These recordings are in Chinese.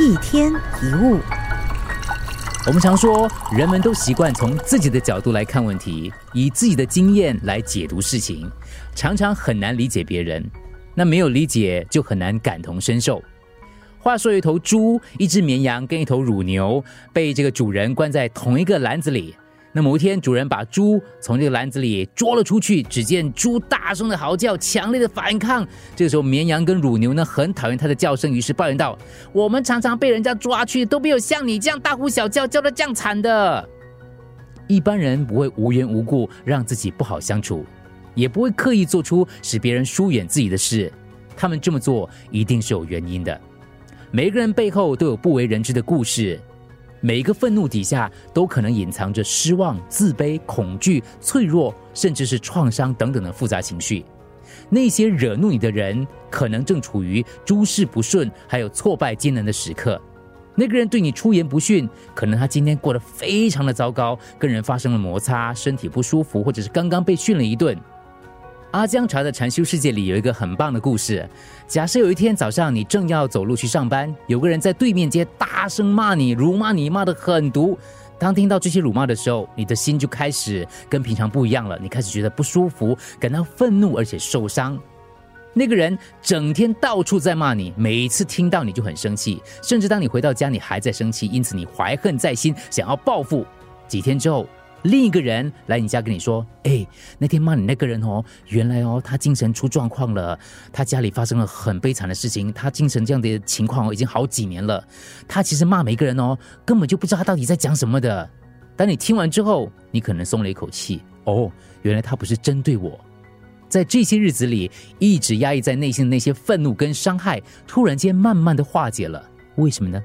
一天一物，我们常说，人们都习惯从自己的角度来看问题，以自己的经验来解读事情，常常很难理解别人。那没有理解，就很难感同身受。话说，一头猪、一只绵羊跟一头乳牛被这个主人关在同一个篮子里。那某一天，主人把猪从这个篮子里捉了出去，只见猪大声的嚎叫，强烈的反抗。这个时候，绵羊跟乳牛呢很讨厌它的叫声，于是抱怨道：“我们常常被人家抓去，都没有像你这样大呼小叫，叫得这样惨的。”一般人不会无缘无故让自己不好相处，也不会刻意做出使别人疏远自己的事。他们这么做一定是有原因的。每个人背后都有不为人知的故事。每一个愤怒底下都可能隐藏着失望、自卑、恐惧、脆弱，甚至是创伤等等的复杂情绪。那些惹怒你的人，可能正处于诸事不顺、还有挫败艰难的时刻。那个人对你出言不逊，可能他今天过得非常的糟糕，跟人发生了摩擦，身体不舒服，或者是刚刚被训了一顿。阿姜茶的禅修世界里有一个很棒的故事。假设有一天早上你正要走路去上班，有个人在对面街大声骂你，辱骂你，骂得很毒。当听到这些辱骂的时候，你的心就开始跟平常不一样了，你开始觉得不舒服，感到愤怒而且受伤。那个人整天到处在骂你，每一次听到你就很生气，甚至当你回到家你还在生气，因此你怀恨在心，想要报复。几天之后。另一个人来你家跟你说：“哎，那天骂你那个人哦，原来哦他精神出状况了，他家里发生了很悲惨的事情，他精神这样的情况已经好几年了。他其实骂每一个人哦，根本就不知道他到底在讲什么的。当你听完之后，你可能松了一口气，哦，原来他不是针对我。在这些日子里，一直压抑在内心的那些愤怒跟伤害，突然间慢慢的化解了。为什么呢？”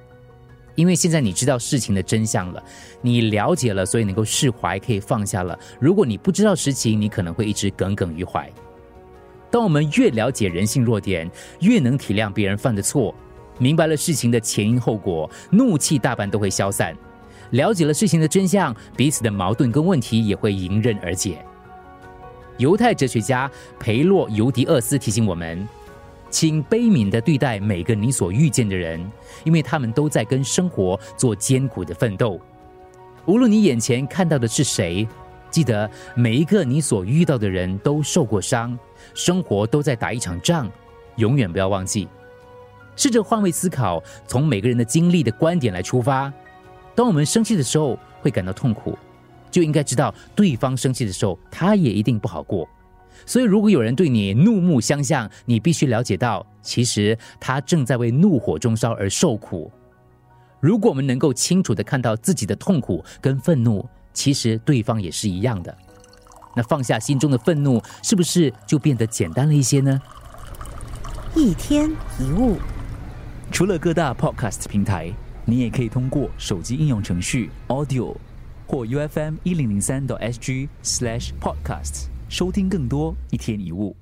因为现在你知道事情的真相了，你了解了，所以能够释怀，可以放下了。如果你不知道实情，你可能会一直耿耿于怀。当我们越了解人性弱点，越能体谅别人犯的错，明白了事情的前因后果，怒气大半都会消散。了解了事情的真相，彼此的矛盾跟问题也会迎刃而解。犹太哲学家培洛尤迪厄斯提醒我们。请悲悯的对待每个你所遇见的人，因为他们都在跟生活做艰苦的奋斗。无论你眼前看到的是谁，记得每一个你所遇到的人都受过伤，生活都在打一场仗，永远不要忘记。试着换位思考，从每个人的经历的观点来出发。当我们生气的时候会感到痛苦，就应该知道对方生气的时候，他也一定不好过。所以，如果有人对你怒目相向，你必须了解到，其实他正在为怒火中烧而受苦。如果我们能够清楚的看到自己的痛苦跟愤怒，其实对方也是一样的。那放下心中的愤怒，是不是就变得简单了一些呢？一天一物，除了各大 podcast 平台，你也可以通过手机应用程序 Audio 或 U F M 一零零三 SG slash podcast。收听更多一天一物。